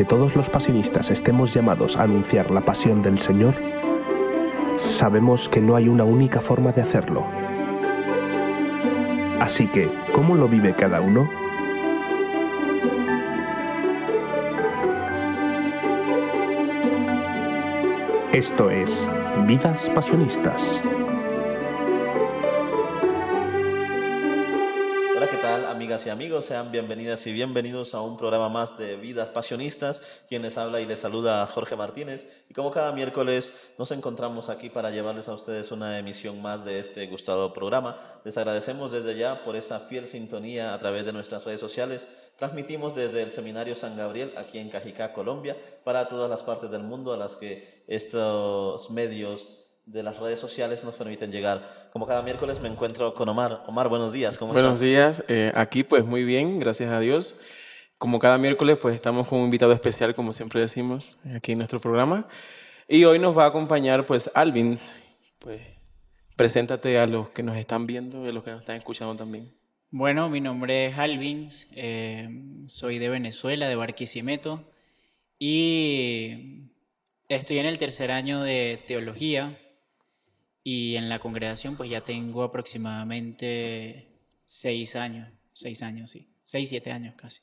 aunque todos los pasionistas estemos llamados a anunciar la pasión del Señor, sabemos que no hay una única forma de hacerlo. Así que, ¿cómo lo vive cada uno? Esto es Vidas Pasionistas. Y amigos? Sean bienvenidas y bienvenidos a un programa más de Vidas Pasionistas. Quien les habla y les saluda Jorge Martínez. Y como cada miércoles nos encontramos aquí para llevarles a ustedes una emisión más de este gustado programa. Les agradecemos desde ya por esa fiel sintonía a través de nuestras redes sociales. Transmitimos desde el Seminario San Gabriel, aquí en Cajicá, Colombia, para todas las partes del mundo a las que estos medios de las redes sociales nos permiten llegar. Como cada miércoles me encuentro con Omar. Omar, buenos días, ¿cómo Buenos estás? días, eh, aquí pues muy bien, gracias a Dios. Como cada miércoles pues estamos con un invitado especial, como siempre decimos, aquí en nuestro programa. Y hoy nos va a acompañar pues Alvins. Pues preséntate a los que nos están viendo y a los que nos están escuchando también. Bueno, mi nombre es Alvins, eh, soy de Venezuela, de Barquisimeto, y estoy en el tercer año de teología y en la congregación pues ya tengo aproximadamente seis años, seis años, sí, seis, siete años casi.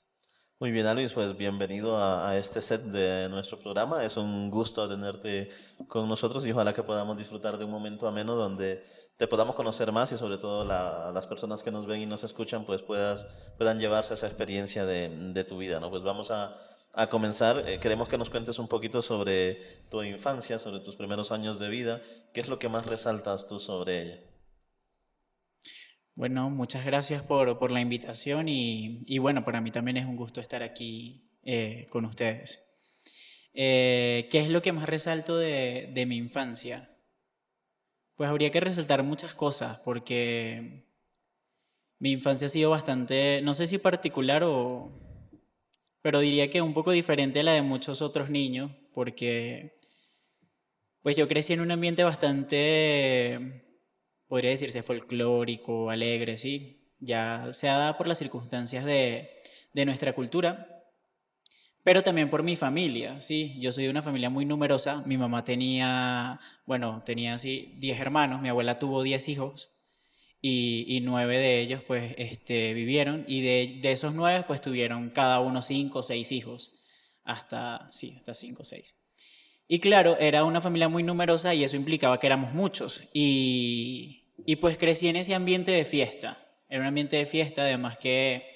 Muy bien, Alvis, pues bienvenido a, a este set de nuestro programa. Es un gusto tenerte con nosotros y ojalá que podamos disfrutar de un momento ameno donde te podamos conocer más y sobre todo la- las personas que nos ven y nos escuchan pues puedas, puedan llevarse esa experiencia de, de tu vida. ¿no? Pues vamos a, a comenzar. Eh, queremos que nos cuentes un poquito sobre tu infancia, sobre tus primeros años de vida. ¿Qué es lo que más resaltas tú sobre ella? Bueno, muchas gracias por, por la invitación y, y bueno, para mí también es un gusto estar aquí eh, con ustedes. Eh, ¿Qué es lo que más resalto de, de mi infancia? Pues habría que resaltar muchas cosas porque mi infancia ha sido bastante, no sé si particular o, pero diría que un poco diferente a la de muchos otros niños porque pues yo crecí en un ambiente bastante podría decirse folclórico, alegre, sí. Ya se ha dado por las circunstancias de, de nuestra cultura, pero también por mi familia, sí. Yo soy de una familia muy numerosa. Mi mamá tenía, bueno, tenía así 10 hermanos, mi abuela tuvo 10 hijos y, nueve de ellos pues este, vivieron y de, de esos nueve pues tuvieron cada uno cinco o seis hijos, hasta, sí, hasta cinco o seis. Y claro, era una familia muy numerosa y eso implicaba que éramos muchos. Y, y pues crecí en ese ambiente de fiesta. Era un ambiente de fiesta, además que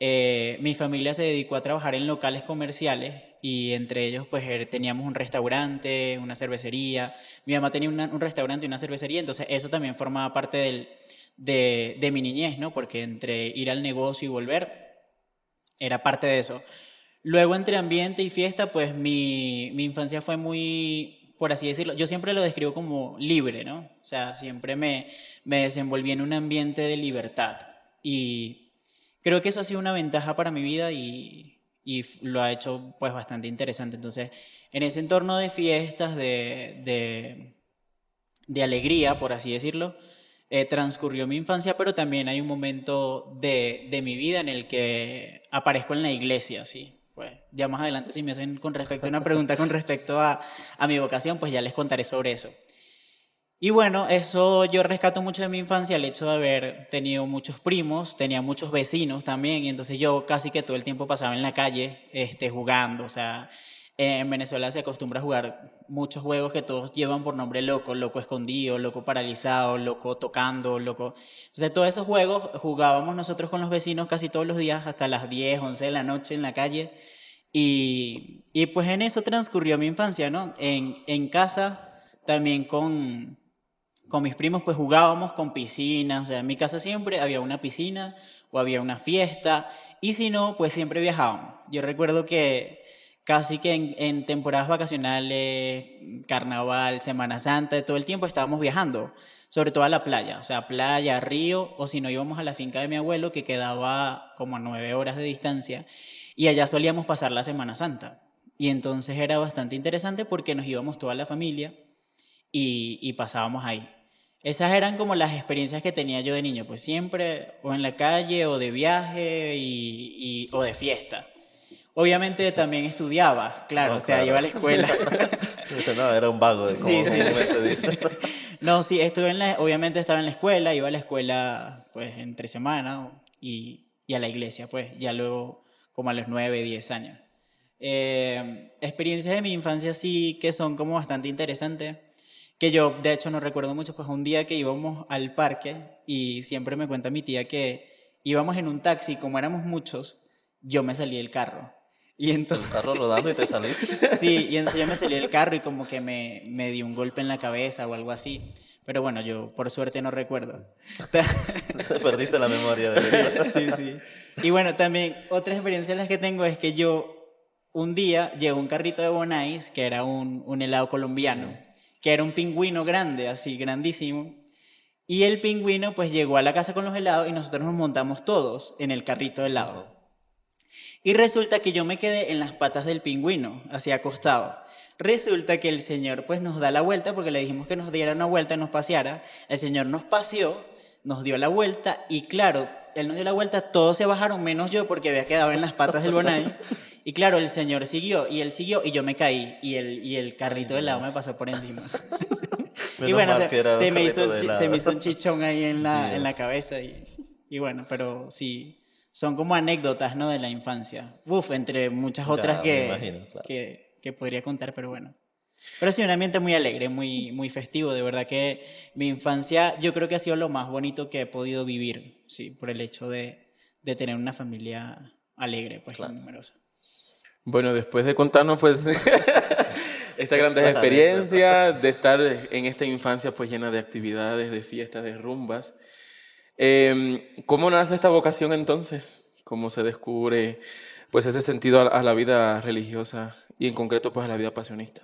eh, mi familia se dedicó a trabajar en locales comerciales y entre ellos pues er- teníamos un restaurante, una cervecería. Mi mamá tenía una- un restaurante y una cervecería, entonces eso también formaba parte del, de, de mi niñez, ¿no? Porque entre ir al negocio y volver era parte de eso. Luego entre ambiente y fiesta, pues mi, mi infancia fue muy, por así decirlo, yo siempre lo describo como libre, ¿no? O sea, siempre me, me desenvolví en un ambiente de libertad. Y creo que eso ha sido una ventaja para mi vida y, y lo ha hecho pues bastante interesante. Entonces, en ese entorno de fiestas, de, de, de alegría, por así decirlo, eh, transcurrió mi infancia, pero también hay un momento de, de mi vida en el que aparezco en la iglesia, ¿sí? Pues ya más adelante si me hacen con respecto a una pregunta con respecto a, a mi vocación, pues ya les contaré sobre eso. Y bueno, eso yo rescato mucho de mi infancia, el hecho de haber tenido muchos primos, tenía muchos vecinos también, y entonces yo casi que todo el tiempo pasaba en la calle este, jugando, o sea, en Venezuela se acostumbra a jugar muchos juegos que todos llevan por nombre loco, loco escondido, loco paralizado, loco tocando, loco... Entonces todos esos juegos jugábamos nosotros con los vecinos casi todos los días hasta las 10, 11 de la noche en la calle. Y, y pues en eso transcurrió mi infancia, ¿no? En, en casa también con, con mis primos pues jugábamos con piscinas, o sea, en mi casa siempre había una piscina o había una fiesta y si no, pues siempre viajábamos. Yo recuerdo que casi que en, temporadas vacacionales, carnaval, Semana Santa, todo el tiempo estábamos viajando, sobre todo a la playa, o sea, playa, río, o si no íbamos a la finca de mi abuelo que quedaba como a nueve horas de distancia y allá solíamos pasar la Semana Santa. Y entonces era bastante interesante porque nos íbamos toda la familia y, y pasábamos ahí. Esas eran como las experiencias que tenía yo de niño, pues siempre o en la calle o de viaje y, y- o de fiesta. Obviamente también estudiaba, claro, No, o sea, claro. iba a la escuela. No, era un vago, de Sí, sí. No, sí, estuve en la, obviamente estaba en la escuela, iba a la escuela pues entre semana y, y a la iglesia, pues ya luego como a los 9, 10 años. Eh, experiencias de mi infancia sí que son como bastante interesantes, que yo de hecho no recuerdo mucho, pues un día que íbamos al parque y siempre me cuenta mi tía que íbamos en un taxi, como éramos muchos, yo me salí del carro. Y El entonces... carro rodando y te saliste. Sí, y entonces yo me salí del carro y como que me, me dio un golpe en la cabeza o algo así. Pero bueno, yo por suerte no recuerdo. Perdiste la memoria de sí, sí. Y bueno, también otras experiencias las que tengo es que yo un día llegó un carrito de Bonais, que era un, un helado colombiano, que era un pingüino grande, así grandísimo. Y el pingüino pues llegó a la casa con los helados y nosotros nos montamos todos en el carrito de helado. Y resulta que yo me quedé en las patas del pingüino, así acostado. Resulta que el señor pues nos da la vuelta porque le dijimos que nos diera una vuelta, nos paseara. El señor nos paseó, nos dio la vuelta y claro, él nos dio la vuelta, todos se bajaron menos yo porque había quedado en las patas del Bonai. Y claro, el señor siguió y él siguió y yo me caí y el, y el carrito de helado me pasó por encima. y bueno, se, se me hizo, se me hizo un chichón ahí en la, en la cabeza y, y bueno, pero sí, son como anécdotas, ¿no? De la infancia. Uf, entre muchas Ya, otras me que, imagino, claro. que, que podría contar, pero bueno. Pero sí, un ambiente muy alegre, muy, muy festivo. De verdad que mi infancia yo creo que ha sido lo más bonito que he podido vivir, sí, por el hecho de, de tener una familia alegre, pues, y numerosa. Bueno, después de contarnos pues esta grandes Estas experiencia, de estar en esta infancia pues llena de actividades, de fiestas, de rumbas, eh, ¿cómo nace esta vocación entonces? ¿Cómo se descubre pues ese sentido a, a la vida religiosa y en concreto pues a la vida pasionista?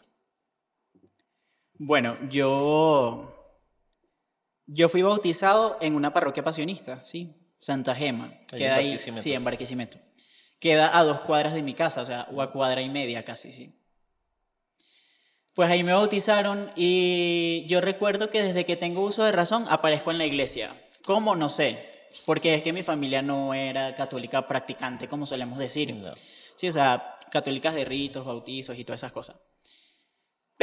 Bueno, yo, yo fui bautizado en una parroquia pasionista, ¿sí? Santa Gema. Ahí Queda en ahí, sí, en Barquisimeto. Queda a dos cuadras de mi casa, o sea, o a cuadra y media casi, sí. Pues ahí me bautizaron y yo recuerdo que desde que tengo uso de razón aparezco en la iglesia. ¿Cómo? No sé. Porque es que mi familia no era católica practicante, como solemos decir. No. Sí, o sea, católicas de ritos, bautizos y todas esas cosas.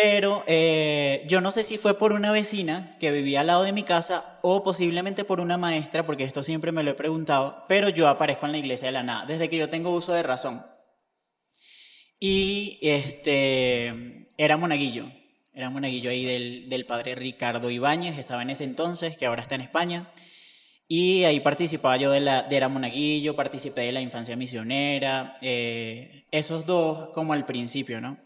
Pero eh, yo no sé si fue por una vecina que vivía al lado de mi casa o posiblemente por una maestra, porque esto siempre me lo he preguntado, pero yo aparezco en la iglesia de la nada, desde que yo tengo uso de razón. Y este, era monaguillo, era monaguillo ahí del, del padre Ricardo Ibáñez, estaba en ese entonces, que ahora está en España. Y ahí participaba yo de, la, de Era Monaguillo, participé de la infancia misionera, eh, esos dos como al principio, ¿no?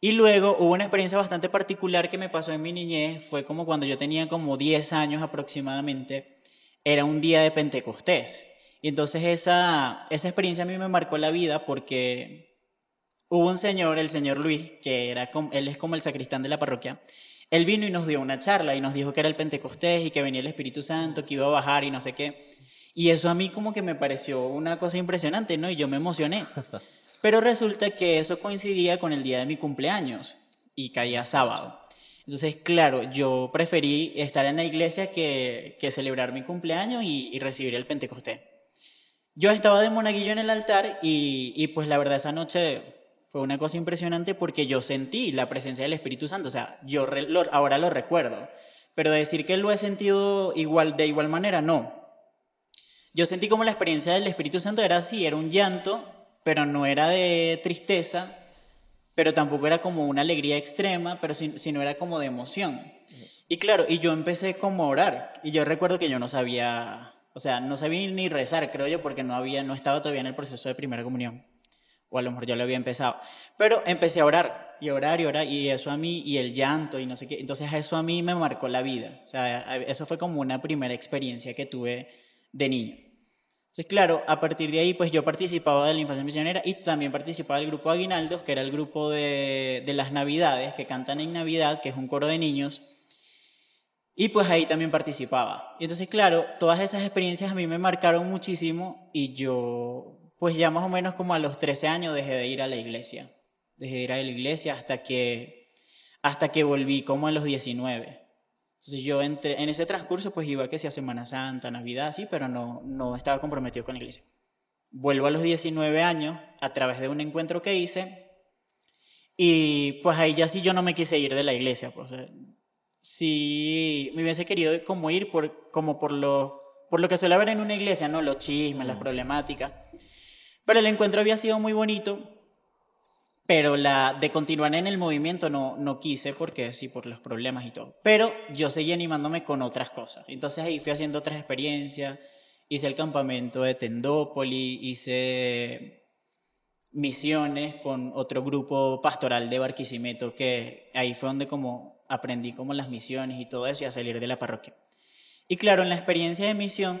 Y luego hubo una experiencia bastante particular que me pasó en mi niñez, fue como cuando yo tenía como 10 años aproximadamente, era un día de Pentecostés. Y entonces esa, esa experiencia a mí me marcó la vida porque hubo un señor, el señor Luis, que era él es como el sacristán de la parroquia, él vino y nos dio una charla y nos dijo que era el Pentecostés y que venía el Espíritu Santo, que iba a bajar y no sé qué. Y eso a mí como que me pareció una cosa impresionante, ¿no? Y yo me emocioné. Pero resulta que eso coincidía con el día de mi cumpleaños y caía sábado. Entonces, claro, yo preferí estar en la iglesia que, que celebrar mi cumpleaños y, recibir el Pentecostés. Yo estaba de monaguillo en el altar y, y pues la verdad esa noche fue una cosa impresionante porque yo sentí la presencia del Espíritu Santo. O sea, yo lo- ahora lo recuerdo. Pero decir que lo he sentido igual, de igual manera, no. Yo sentí como la experiencia del Espíritu Santo era así, era un llanto, pero no era de tristeza, pero tampoco era como una alegría extrema, pero si- sino era como de emoción. Y claro, y yo empecé como a orar, y yo recuerdo que yo no sabía, o sea, no sabía ni rezar, creo yo, porque no había, no estaba todavía en el proceso de primera comunión, o a lo mejor ya lo había empezado, pero empecé a orar, y orar, y orar, y eso a mí, y el llanto, y no sé qué, entonces eso a mí me marcó la vida, o sea, eso fue como una primera experiencia que tuve de niño. Entonces, claro, a partir de ahí, pues yo participaba de la infancia misionera y también participaba del grupo Aguinaldos, que era el grupo de, de las Navidades, que cantan en Navidad, que es un coro de niños. Y pues ahí también participaba. Y entonces, claro, todas esas experiencias a mí me marcaron muchísimo y yo, pues ya más o menos como a los 13 años dejé de ir a la iglesia. Dejé de ir a la iglesia hasta que, hasta que volví como a los 19. Entonces yo entre, en ese transcurso pues iba que sea Semana Santa, Navidad, sí, pero no, no estaba comprometido con la iglesia. vuelvo a los 19 años a través de un encuentro que hice y pues ahí ya sí yo no me quise ir de la iglesia. Pues, sí me hubiese querido como ir por, como por lo, por lo que suele haber en una iglesia, ¿no? Los chismes, las problemáticas. Pero el encuentro había sido muy bonito, pero la de continuar en el movimiento no, no quise porque sí, por los problemas y todo. Pero yo seguí animándome con otras cosas. Entonces ahí fui haciendo otras experiencias. Hice el campamento de Tendópoli, hice misiones con otro grupo pastoral de Barquisimeto, que ahí fue donde como aprendí como las misiones y todo eso y a salir de la parroquia. Y claro, en la experiencia de misión,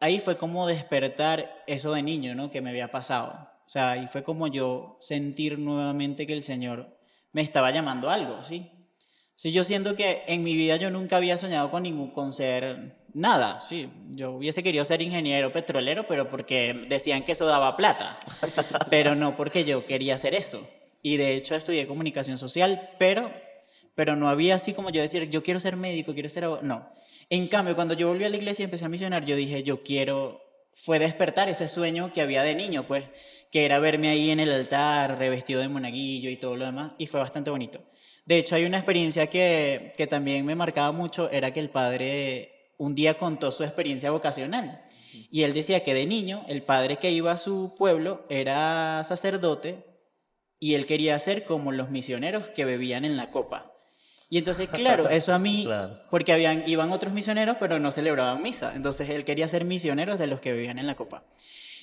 ahí fue como despertar eso de niño, ¿no? Que me había pasado. O sea, ahí fue como yo sentir nuevamente que el Señor me estaba llamando algo, ¿sí? Sí, yo siento que en mi vida yo nunca había soñado con ningún con ser nada, sí. Yo hubiese querido ser ingeniero petrolero, pero porque decían que eso daba plata. Pero no porque yo quería hacer eso. Y de hecho estudié comunicación social, pero pero no había así como yo decir, yo quiero ser médico, quiero ser abogado. No. En cambio, cuando yo volví a la iglesia y empecé a misionar, yo dije, yo quiero, fue despertar ese sueño que había de niño, pues, que era verme ahí en el altar, revestido de monaguillo y todo lo demás, y fue bastante bonito. De hecho, hay una experiencia que, que también me marcaba mucho, era que el padre un día contó su experiencia vocacional. Y él decía que de niño, el padre que iba a su pueblo era sacerdote y él quería ser como los misioneros que bebían en la copa. Y entonces, claro, eso a mí, porque habían, iban otros misioneros, pero no celebraban misa. Entonces él quería ser misioneros de los que vivían en la copa.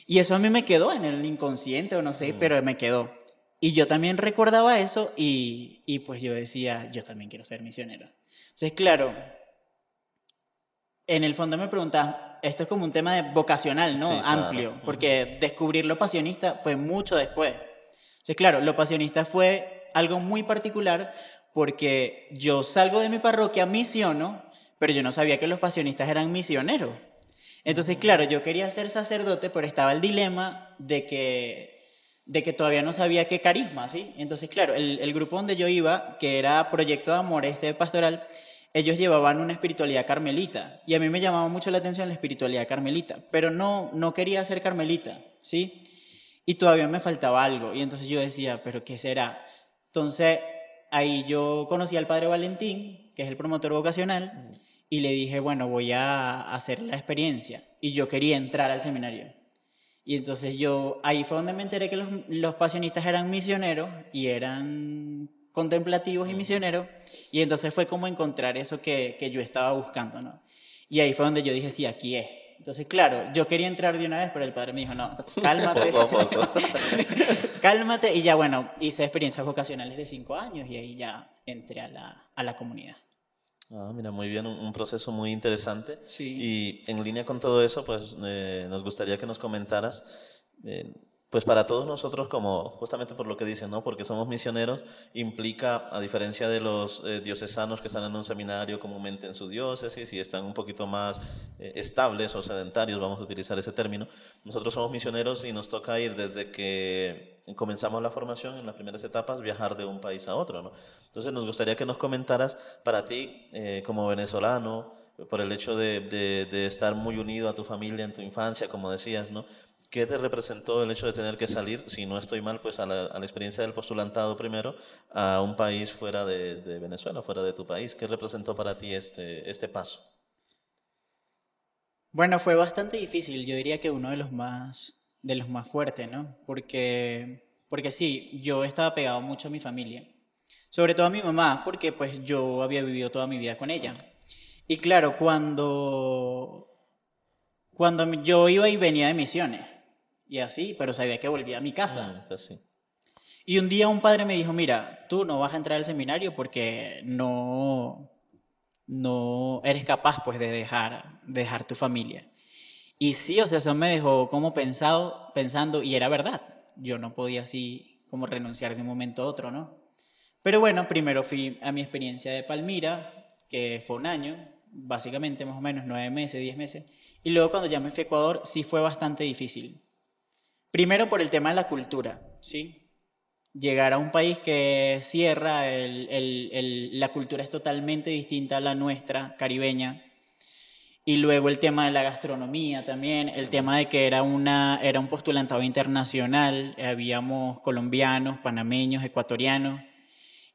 Y eso a mí me quedó en el inconsciente o no sé, mm. pero me quedó. Y yo también recordaba eso y, y, pues yo decía, yo también quiero ser misionero. Entonces, claro, en el fondo me preguntaba, esto es como un tema de vocacional, ¿no? Amplio, porque descubrir lo pasionista fue mucho después. Entonces, claro, lo pasionista fue algo muy particular porque yo salgo de mi parroquia, misiono, pero yo no sabía que los pasionistas eran misioneros. Entonces, claro, yo quería ser sacerdote, pero estaba el dilema de que, de que todavía no sabía qué carisma, ¿sí? Entonces, claro, el, el grupo donde yo iba, que era Proyecto de Amor, este pastoral, ellos llevaban una espiritualidad carmelita. Y a mí me llamaba mucho la atención la espiritualidad carmelita, pero no, no quería ser carmelita, ¿sí? Y todavía me faltaba algo. Y entonces yo decía, ¿pero qué será? Entonces, ahí yo conocí al padre Valentín, que es el promotor vocacional, y le dije, bueno, voy a hacer la experiencia. Y yo quería entrar al seminario. Y entonces yo, ahí fue donde me enteré que los, los pasionistas eran misioneros y eran contemplativos y misioneros. Y entonces fue como encontrar eso que, que yo estaba buscando, ¿no? Y ahí fue donde yo dije, sí, aquí es. Entonces, claro, yo quería entrar de una vez, pero el padre me dijo, no, cálmate. cálmate. Y ya, bueno, hice experiencias vocacionales de cinco años y ahí ya entré a la, a la comunidad. Ah, mira, muy bien, un, proceso muy interesante. Sí. Y en línea con todo eso, pues eh, nos gustaría que nos comentaras eh, pues para todos nosotros, como justamente por lo que dicen, ¿no? porque somos misioneros, implica, a diferencia de los eh, diocesanos que están en un seminario comúnmente en su diócesis y están un poquito más eh, estables o sedentarios, vamos a utilizar ese término, nosotros somos misioneros y nos toca ir desde que comenzamos la formación en las primeras etapas, viajar de un país a otro. ¿no? Entonces nos gustaría que nos comentaras para ti, eh, como venezolano, por el hecho de, de, de, estar muy unido a tu familia en tu infancia, como decías, ¿no? ¿Qué te representó el hecho de tener que salir, si no estoy mal, pues a la, a la experiencia del postulantado primero, a un país fuera de, de, Venezuela, fuera de tu país? ¿Qué representó para ti este, este paso? Bueno, fue bastante difícil, yo diría que uno de los más, de los más fuertes, ¿no? Porque, porque sí, yo estaba pegado mucho a mi familia, sobre todo a mi mamá, porque pues yo había vivido toda mi vida con ella. Y claro, cuando, cuando yo iba y venía de misiones, y así, pero sabía que volvía a mi casa. Ah, y un día un padre me dijo, mira, tú no vas a entrar al seminario porque no, no eres capaz pues de dejar, dejar tu familia. Y sí, o sea, eso me dejó como pensado, pensando, y era verdad, yo no podía así como renunciar de un momento a otro, ¿no? Pero bueno, primero fui a mi experiencia de Palmira, que fue un año, básicamente más o menos nueve meses, diez meses, y luego cuando ya me fui a Ecuador sí fue bastante difícil, Primero por el tema de la cultura, ¿sí? Llegar a un país que cierra, la cultura es totalmente distinta a la nuestra, caribeña. Y luego el tema de la gastronomía también, el tema de que era, una, era un postulantado internacional, habíamos colombianos, panameños, ecuatorianos.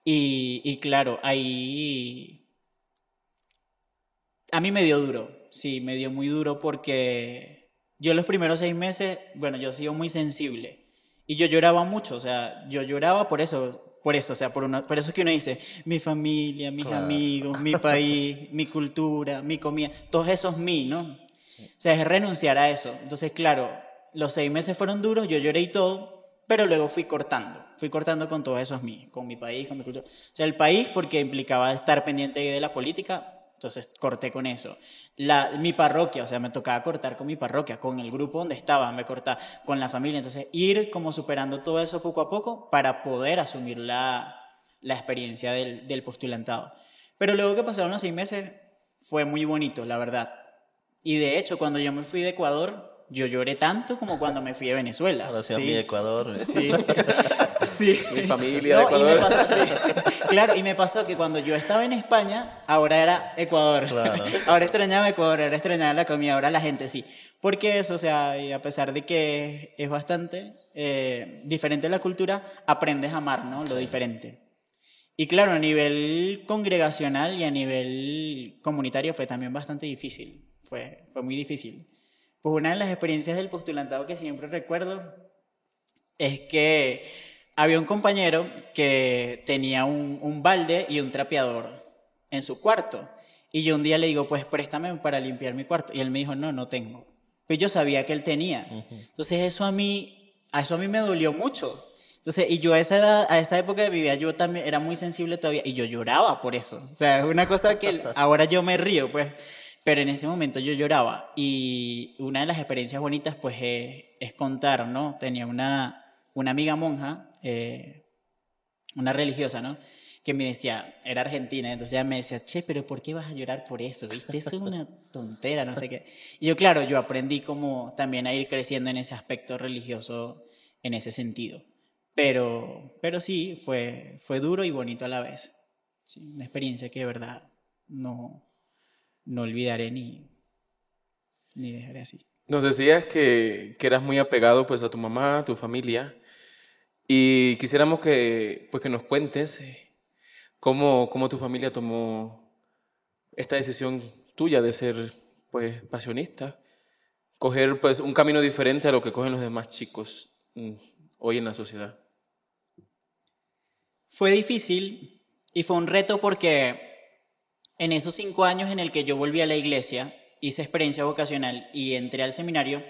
Y, y claro, ahí a mí me dio duro, sí, me dio muy duro porque yo los primeros seis meses, bueno, yo he sido muy sensible y yo lloraba mucho, o sea, yo lloraba por eso, por eso, o sea, por, una, por eso es que uno dice, mi familia, mis amigos, mi país, mi cultura, mi comida, todos esos mí, ¿no? O sea, es renunciar a eso. Entonces, claro, los seis meses fueron duros, yo lloré y todo, pero luego fui cortando, fui cortando con todos esos mí, con mi país, con mi cultura. O sea, el país porque implicaba estar pendiente de la política, entonces corté con eso. Mi parroquia, o sea, me tocaba cortar con mi parroquia, con el grupo donde estaba, me cortaba con la familia. Entonces, ir como superando todo eso poco a poco para poder asumir la, la experiencia del, del postulantado. Pero luego que pasaron los seis meses, fue muy bonito, la verdad. Y de hecho, cuando yo me fui de Ecuador, yo lloré tanto como cuando me fui de Venezuela. Ahora sí, a mi Ecuador. Sí. sí. Mi familia de Ecuador. Y me pasó, sí. Claro, y me pasó que cuando yo estaba en España, ahora era Ecuador. Claro. Ahora extrañaba Ecuador, ahora extrañaba la comida, ahora la gente sí. Porque eso, o sea, y a pesar de que es bastante eh, diferente la cultura, aprendes a amar, ¿no? Lo diferente. Y claro, a nivel congregacional y a nivel comunitario fue también bastante difícil. Fue, fue muy difícil. Pues una de las experiencias del postulantado que siempre recuerdo es que había un compañero que tenía un, un, balde y un trapeador en su cuarto. Y yo un día le digo, pues préstame para limpiar mi cuarto. Y él me dijo, no, no tengo. Pues yo sabía que él tenía. Uh -huh. Entonces eso a mí, a eso a mí me dolió mucho. Entonces, y yo a esa edad, a esa época de mi vida, yo también era muy sensible todavía y yo lloraba por eso. O sea, es una cosa que ahora yo me río, pues. Pero en ese momento yo lloraba y una de las experiencias bonitas, pues, es, es contar, ¿no? Tenía una, una amiga monja, eh, una religiosa, ¿no? Que me decía, era argentina, entonces ella me decía, che, pero ¿por qué vas a llorar por eso? ¿Viste? Eso es una tontera, no sé qué. Y yo, claro, yo aprendí como también a ir creciendo en ese aspecto religioso, en ese sentido. Pero, pero sí, fue, fue duro y bonito a la vez. Sí, una experiencia que de verdad no, no olvidaré ni, ni dejaré así. Nos decías que, que, eras muy apegado pues, a tu mamá, a tu familia, y quisiéramos que, pues, que nos cuentes cómo, cómo tu familia tomó esta decisión tuya de ser pues, pasionista, coger pues, un camino diferente a lo que cogen los demás chicos mm, hoy en la sociedad. Fue difícil y fue un reto porque en esos cinco años en el que yo volví a la iglesia, hice experiencia vocacional y entré al seminario,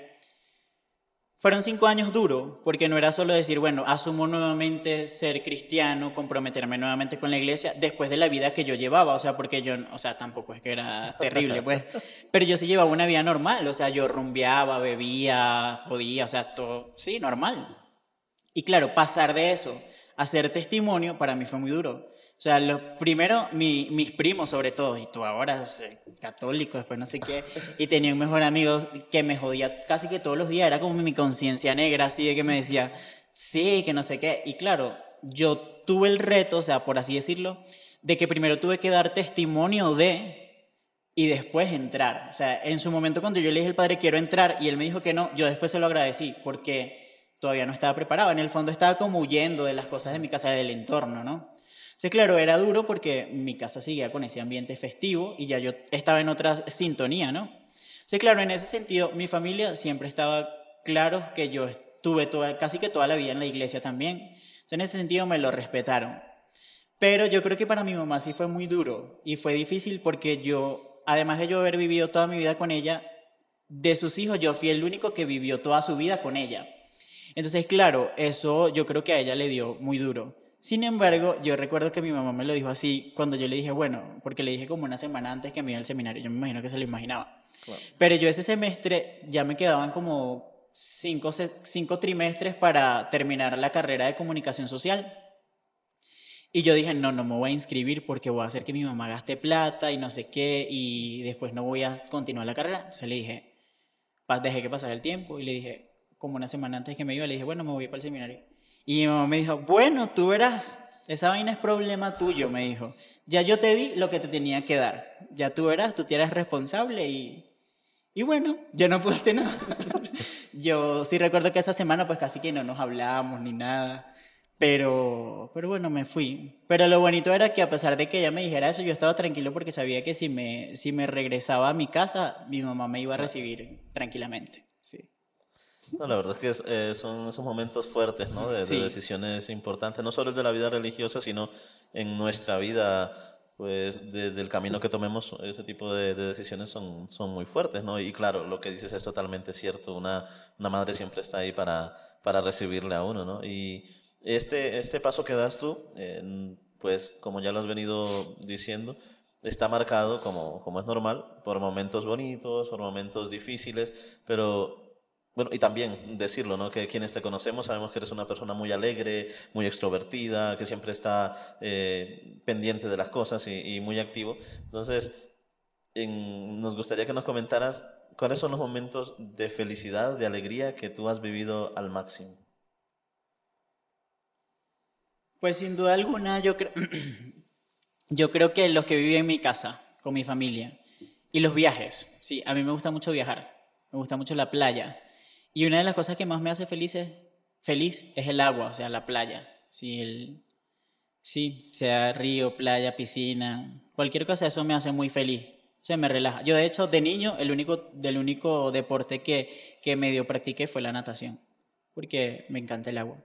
fueron cinco años duros, porque no era solo decir, bueno, asumo nuevamente ser cristiano, comprometerme nuevamente con la iglesia, después de la vida que yo llevaba, o sea, porque yo, o sea, tampoco es que era terrible, pues, pero yo sí llevaba una vida normal, o sea, yo rumbeaba, bebía, jodía, o sea, todo, sí, normal. Y claro, pasar de eso a ser testimonio para mí fue muy duro. O sea, lo primero, mi, mis primos sobre todo, y tú ahora, o sea, católico, después no sé qué, y tenía un mejor amigo que me jodía casi que todos los días, era como mi conciencia negra, así de que me decía, sí, que no sé qué. Y claro, yo tuve el reto, o sea, por así decirlo, de que primero tuve que dar testimonio de y después entrar. O sea, en su momento cuando yo le dije al padre, quiero entrar, y él me dijo que no, yo después se lo agradecí, porque todavía no estaba preparado. En el fondo estaba como huyendo de las cosas de mi casa, del entorno, ¿no? Sí, claro, era duro porque mi casa seguía con ese ambiente festivo y ya yo estaba en otra sintonía, ¿no? Sí, claro, en ese sentido, mi familia siempre estaba claro que yo estuve toda, casi que toda la vida en la iglesia también. Entonces, en ese sentido me lo respetaron. Pero yo creo que para mi mamá sí fue muy duro y fue difícil porque yo, además de yo haber vivido toda mi vida con ella, de sus hijos yo fui el único que vivió toda su vida con ella. Entonces, claro, eso yo creo que a ella le dio muy duro. Sin embargo, yo recuerdo que mi mamá me lo dijo así cuando yo le dije, bueno, porque le dije como una semana antes que me iba al seminario, yo me imagino que se lo imaginaba. Claro. Pero yo ese semestre ya me quedaban como cinco, cinco trimestres para terminar la carrera de comunicación social. Y yo dije, no, no me voy a inscribir porque voy a hacer que mi mamá gaste plata y no sé qué, y después no voy a continuar la carrera. Entonces le dije, dejé que pasara el tiempo y le dije, como una semana antes que me iba, le dije, bueno, me voy para el seminario. Y mi mamá me dijo, bueno, tú verás, esa vaina es problema tuyo, me dijo. Ya yo te di lo que te tenía que dar. Ya tú verás, tú eres responsable y, Y bueno, yo no pude hacer nada. yo sí recuerdo que esa semana pues casi que no nos hablábamos ni nada. Pero, pero bueno, me fui. Pero lo bonito era que a pesar de que ella me dijera eso, yo estaba tranquilo porque sabía que si me, si me regresaba a mi casa, mi mamá me iba a recibir tranquilamente. Sí. No, la verdad es que eh, son esos momentos fuertes, ¿no? De, de, decisiones importantes, no solo el de la vida religiosa, sino en nuestra vida, pues desde el camino que tomemos, ese tipo de, de, decisiones son, son muy fuertes, ¿no? Y claro, lo que dices es totalmente cierto, una, una madre siempre está ahí para, para recibirle a uno, ¿no? Y este, este paso que das tú, pues como ya lo has venido diciendo, está marcado, como, como es normal, por momentos bonitos, por momentos difíciles, pero bueno, y también decirlo, ¿no? Que quienes te conocemos sabemos que eres una persona muy alegre, muy extrovertida, que siempre está eh, pendiente de las cosas y, y muy activo. Entonces, en, nos gustaría que nos comentaras cuáles son los momentos de felicidad, de alegría que tú has vivido al máximo. Pues sin duda alguna, yo, creo yo creo que los que viven en mi casa, con mi familia, y los viajes, sí, a mí me gusta mucho viajar, me gusta mucho la playa, y una de las cosas que más me hace feliz es, feliz es el agua, o sea, la playa, sí, el, sí, sea río, playa, piscina, cualquier cosa, eso me hace muy feliz, se me relaja. Yo, de hecho, de niño, el único, del único deporte que, que medio practiqué fue la natación, porque me encanta el agua.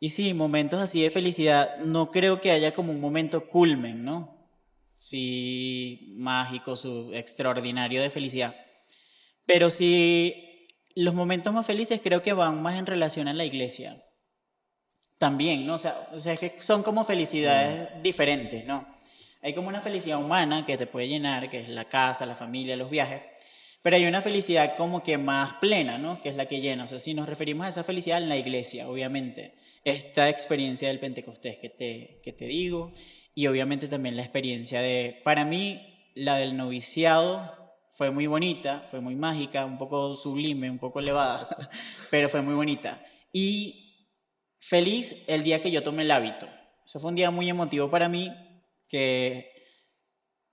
Y sí, momentos así de felicidad, no creo que haya como un momento culmen, ¿no? Sí, mágico, su extraordinario de felicidad. Pero sí, los momentos más felices creo que van más en relación a la iglesia. También, ¿no? O sea, o sea es que son como felicidades mm. diferentes, ¿no? Hay como una felicidad humana que te puede llenar, que es la casa, la familia, los viajes. Pero hay una felicidad como que más plena, ¿no? Que es la que llena. O sea, si nos referimos a esa felicidad en la iglesia, obviamente. Esta experiencia del Pentecostés que te, que te digo. Y obviamente también la experiencia de, para mí, la del noviciado fue muy bonita, fue muy mágica, un poco sublime, un poco elevada, pero fue muy bonita. Y feliz el día que yo tomé el hábito. Eso fue un día muy emotivo para mí, que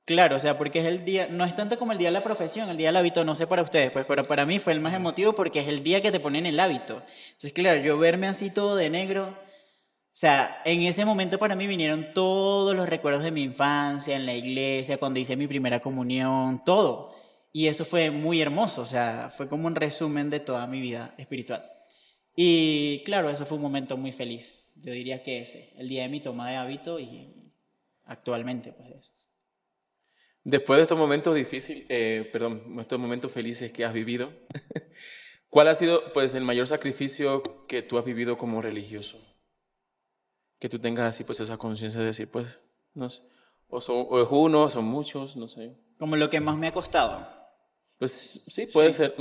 Claro, o sea, porque es el día, no es tanto como el día de la profesión, el día del hábito, no sé para ustedes, pues, pero para mí fue el más emotivo porque es el día que te ponen el hábito. Entonces, claro, yo verme así todo de negro, o sea, en ese momento para mí vinieron todos los recuerdos de mi infancia, en la iglesia, cuando hice mi primera comunión, todo. Y eso fue muy hermoso, o sea, fue como un resumen de toda mi vida espiritual. Y claro, eso fue un momento muy feliz. Yo diría que ese, el día de mi toma de hábito y actualmente, pues eso. Después de estos momentos difíciles, eh, perdón, estos momentos felices que has vivido, ¿cuál ha sido pues el mayor sacrificio que tú has vivido como religioso? Que tú tengas así pues esa conciencia de decir, pues, no sé, o, es uno, son muchos, no sé. Como lo que más me ha costado. Pues sí, puede ser.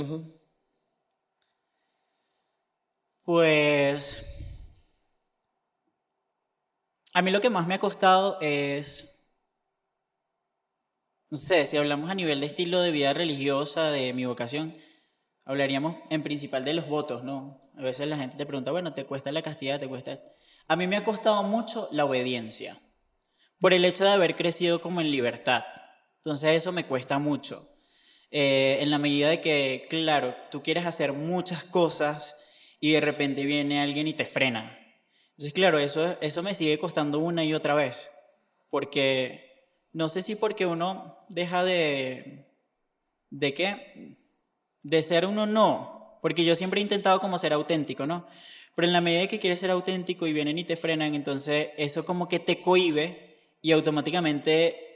Pues a mí lo que más me ha costado es no sé, si hablamos a nivel de estilo de vida religiosa, de mi vocación, hablaríamos en principal de los votos, ¿no? A veces la gente te pregunta, bueno, ¿te cuesta la castidad? ¿Te cuesta? A mí me ha costado mucho la obediencia, por el hecho de haber crecido como en libertad. Entonces eso me cuesta mucho. Eh, en la medida de que, claro, tú quieres hacer muchas cosas y de repente viene alguien y te frena. Entonces, claro, eso, eso me sigue costando una y otra vez, porque no sé si porque uno deja de... ¿De qué? De ser uno no. Porque yo siempre he intentado como ser auténtico, ¿no? Pero en la medida que quieres ser auténtico y vienen y te frenan, entonces eso como que te cohibe y automáticamente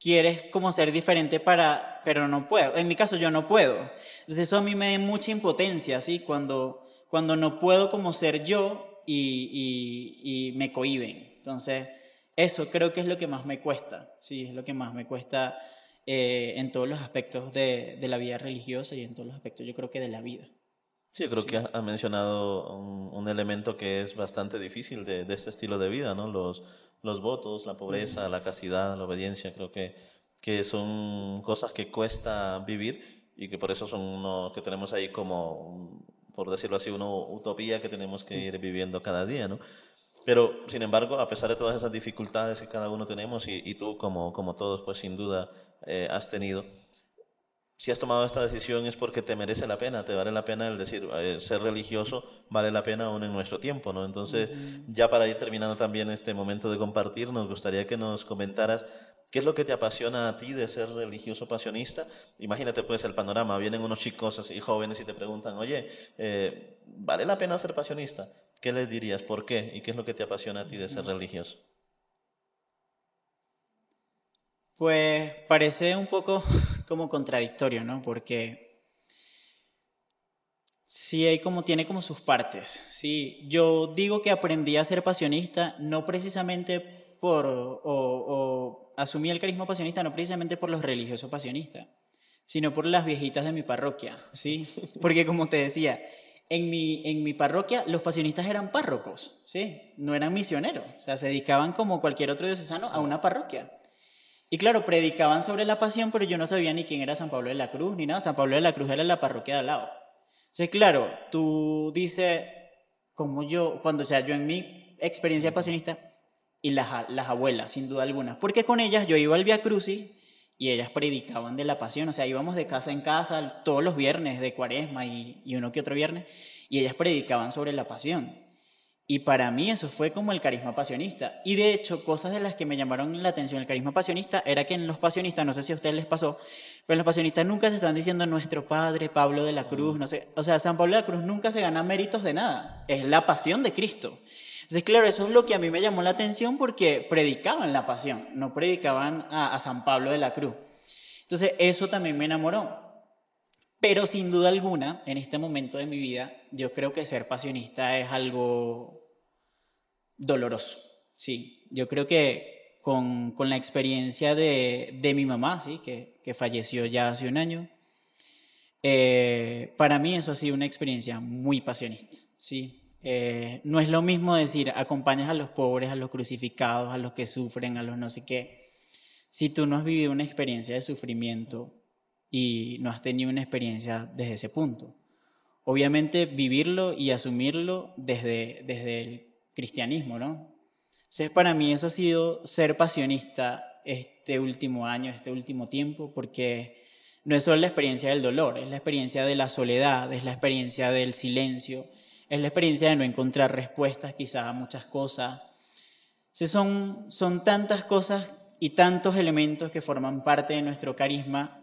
quieres como ser diferente para, pero no puedo. En mi caso yo no puedo. Entonces eso a mí me da mucha impotencia, ¿sí? Cuando, cuando no puedo como ser yo y, y, y me cohiben. Entonces eso creo que es lo que más me cuesta, sí, es lo que más me cuesta eh, en todos los aspectos de, de, la vida religiosa y en todos los aspectos, yo creo que de la vida. Sí, yo creo que ha mencionado un, un, elemento que es bastante difícil de, de, este estilo de vida, ¿no? Los, los votos, la pobreza, la castidad, la obediencia, creo que, que son cosas que cuesta vivir y que por eso son uno que tenemos ahí como, por decirlo así, una utopía que tenemos que ir viviendo cada día, ¿no? Pero, sin embargo, a pesar de todas esas dificultades que cada uno tenemos y, y tú, como, como todos, pues sin duda eh, has tenido, si has tomado esta decisión es porque te merece la pena, te vale la pena el decir, eh, ser religioso vale la pena aún en nuestro tiempo, ¿no? Entonces, ya para ir terminando también este momento de compartir, nos gustaría que nos comentaras qué es lo que te apasiona a ti de ser religioso pasionista. Imagínate pues el panorama, vienen unos chicos y jóvenes y te preguntan, oye, eh, ¿vale la pena ser pasionista? ¿Qué les dirías? ¿Por qué? ¿Y qué es lo que te apasiona a ti de ser religioso? Pues parece un poco como contradictorio, ¿no? Porque sí hay como, tiene como sus partes, ¿sí? Yo digo que aprendí a ser pasionista no precisamente por, o, asumí el carisma pasionista no precisamente por los religiosos pasionistas, sino por las viejitas de mi parroquia, ¿sí? Porque como te decía, en mi, en mi parroquia los pasionistas eran párrocos, ¿sí? No eran misioneros, o sea, se dedicaban como cualquier otro diocesano a una parroquia. Y claro, predicaban sobre la pasión, pero yo no sabía ni quién era San Pablo de la Cruz, ni nada. San Pablo de la Cruz era la parroquia de al lado. Entonces, claro, tú dices, como yo, cuando sea yo en mi experiencia pasionista, y las, las abuelas, sin duda alguna, porque con ellas yo iba al Via Crucis y ellas predicaban de la pasión, o sea, íbamos de casa en casa todos los viernes de cuaresma y, y uno que otro viernes, y ellas predicaban sobre la pasión. Y para mí eso fue como el carisma pasionista. Y de hecho, cosas de las que me llamaron la atención el carisma pasionista era que en los pasionistas, no sé si a ustedes les pasó, pero en los pasionistas nunca se están diciendo nuestro padre Pablo de la Cruz, no sé. O sea, San Pablo de la Cruz nunca se gana méritos de nada. Es la pasión de Cristo. Entonces, claro, eso es lo que a mí me llamó la atención porque predicaban la pasión, no predicaban a, a San Pablo de la Cruz. Entonces, eso también me enamoró. Pero sin duda alguna, en este momento de mi vida, yo creo que ser pasionista es algo doloroso. Sí, yo creo que con, con la experiencia de, de, mi mamá, ¿sí? Que, que, falleció ya hace un año, eh, para mí eso ha sido una experiencia muy pasionista. ¿sí? Eh, no es lo mismo decir, acompañas a los pobres, a los crucificados, a los que sufren, a los no sé qué. Si tú no has vivido una experiencia de sufrimiento y no has tenido una experiencia desde ese punto. Obviamente vivirlo y asumirlo desde, desde el cristianismo, ¿no? Entonces, para mí eso ha sido ser pasionista este último año, este último tiempo, porque no es solo la experiencia del dolor, es la experiencia de la soledad, es la experiencia del silencio, es la experiencia de no encontrar respuestas quizás a muchas cosas. Entonces, son, son tantas cosas y tantos elementos que forman parte de nuestro carisma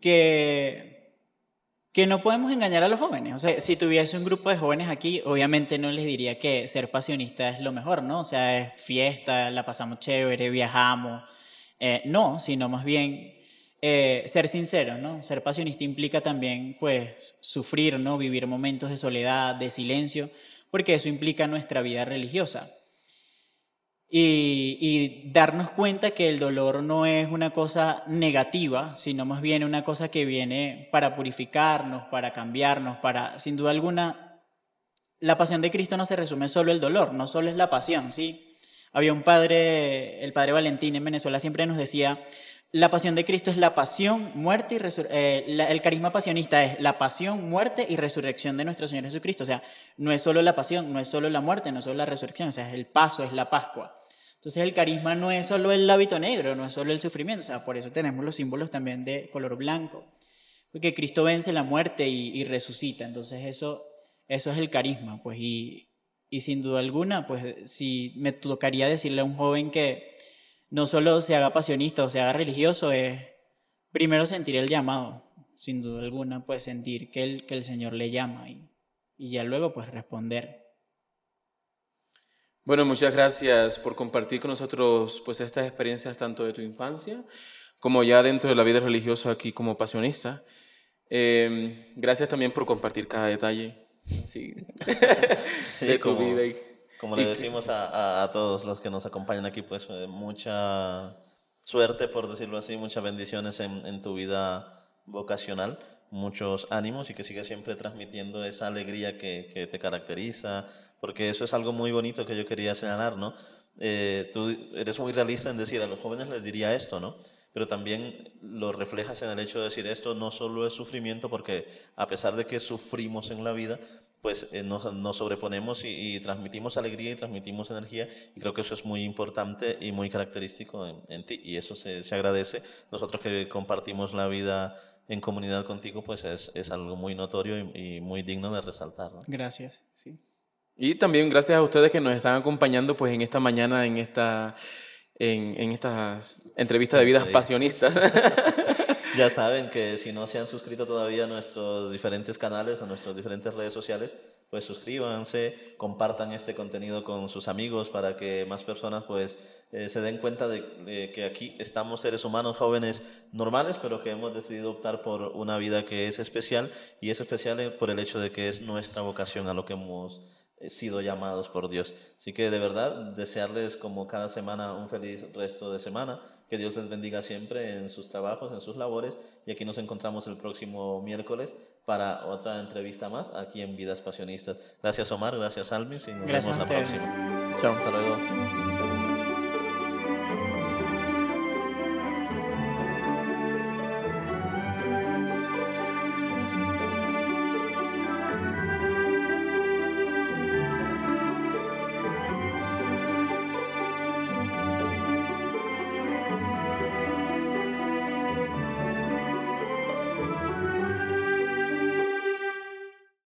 que que no podemos engañar a los jóvenes. O sea, si tuviese un grupo de jóvenes aquí, obviamente no les diría que ser pasionista es lo mejor, ¿no? O sea, es fiesta, la pasamos chévere, viajamos. Eh, no, sino más bien eh, ser sincero, ¿no? Ser pasionista implica también, pues, sufrir, ¿no? Vivir momentos de soledad, de silencio, porque eso implica nuestra vida religiosa. Y, darnos cuenta que el dolor no es una cosa negativa, sino más bien una cosa que viene para purificarnos, para cambiarnos, para, sin duda alguna, la pasión de Cristo no se resume solo el dolor, no solo es la pasión, ¿sí? Había un padre, el padre Valentín en Venezuela siempre nos decía, la pasión de Cristo es la pasión, muerte y resurrección. Eh, el carisma pasionista es la pasión, muerte y resurrección de nuestro Señor Jesucristo. O sea, no es solo la pasión, no es solo la muerte, no es solo la resurrección, o sea, es el paso, es la Pascua. Entonces el carisma no es solo el hábito negro, no es solo el sufrimiento, o sea, por eso tenemos los símbolos también de color blanco, porque Cristo vence la muerte y, resucita, entonces eso, eso es el carisma, pues, y, y sin duda alguna, pues, si me tocaría decirle a un joven que no solo se haga pasionista o se haga religioso, es primero sentir el llamado, sin duda alguna, pues sentir que el, que el Señor le llama y, y ya luego pues responder. Bueno, muchas gracias por compartir con nosotros pues estas experiencias tanto de tu infancia como ya dentro de la vida religiosa aquí como pasionista. Em, gracias también por compartir cada detalle sí. de tu vida. Como le decimos a, a, todos los que nos acompañan aquí, pues eh, mucha suerte, por decirlo así, muchas bendiciones en, en, tu vida vocacional, muchos ánimos y que sigas siempre transmitiendo esa alegría que, que, te caracteriza, porque eso es algo muy bonito que yo quería señalar, ¿no? Eh, tú eres muy realista en decir, a los jóvenes les diría esto, ¿no? Pero también lo reflejas en el hecho de decir esto no solo es sufrimiento, porque a pesar de que sufrimos en la vida, pues eh, nos, sobreponemos y, transmitimos alegría y transmitimos energía y creo que eso es muy importante y muy característico en, ti y eso se, se, agradece. Nosotros que compartimos la vida en comunidad contigo, pues es, es algo muy notorio y, y muy digno de resaltar. ¿no? Gracias, sí. Y también gracias a ustedes que nos están acompañando pues en esta mañana, en esta, en, en estas entrevistas de vidas pasionistas. Ya saben que si no se han suscrito todavía a nuestros diferentes canales, a nuestras diferentes redes sociales, pues suscríbanse, compartan este contenido con sus amigos para que más personas pues eh, se den cuenta de, que aquí estamos seres humanos jóvenes normales, pero que hemos decidido optar por una vida que es especial y es especial por el hecho de que es nuestra vocación a lo que hemos eh, sido llamados por Dios. Así que de verdad desearles como cada semana un feliz resto de semana que Dios les bendiga siempre en sus trabajos, en sus labores. Y aquí nos encontramos el próximo miércoles para otra entrevista más aquí en Vidas Pasionistas. Gracias Omar, gracias Almis y nos Gracias vemos la próxima. Chao. Hasta luego.